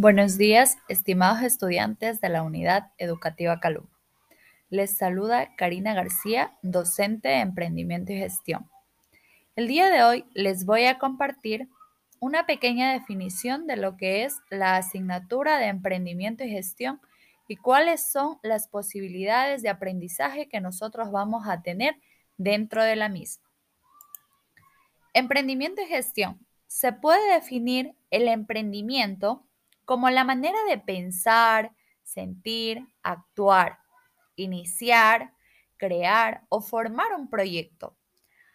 Buenos días, estimados estudiantes de la Unidad Educativa Calum. Les saluda Karina García, docente de Emprendimiento y Gestión. El día de hoy les voy a compartir una pequeña definición de lo que es la asignatura de Emprendimiento y Gestión y cuáles son las posibilidades de aprendizaje que nosotros vamos a tener dentro de la misma. Emprendimiento y gestión. Se puede definir el emprendimiento como la manera de pensar, sentir, actuar, iniciar, crear o formar un proyecto,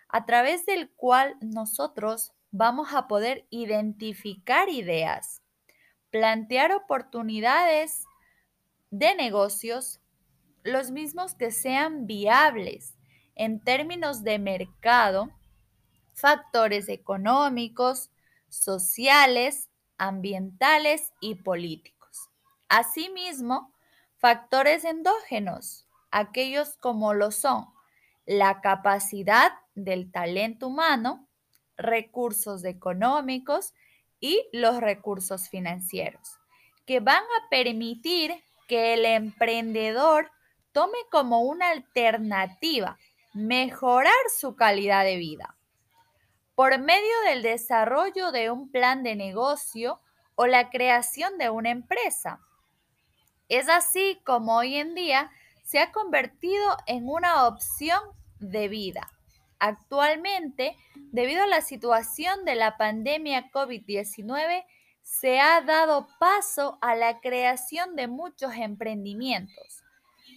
a través del cual nosotros vamos a poder identificar ideas, plantear oportunidades de negocios, los mismos que sean viables en términos de mercado, factores económicos, sociales ambientales y políticos. Asimismo, factores endógenos, aquellos como lo son la capacidad del talento humano, recursos económicos y los recursos financieros, que van a permitir que el emprendedor tome como una alternativa mejorar su calidad de vida por medio del desarrollo de un plan de negocio o la creación de una empresa. Es así como hoy en día se ha convertido en una opción de vida. Actualmente, debido a la situación de la pandemia COVID-19, se ha dado paso a la creación de muchos emprendimientos,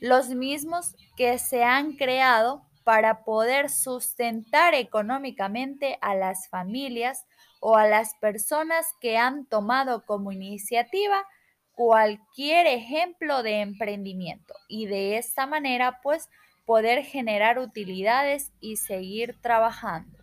los mismos que se han creado para poder sustentar económicamente a las familias o a las personas que han tomado como iniciativa cualquier ejemplo de emprendimiento y de esta manera pues poder generar utilidades y seguir trabajando.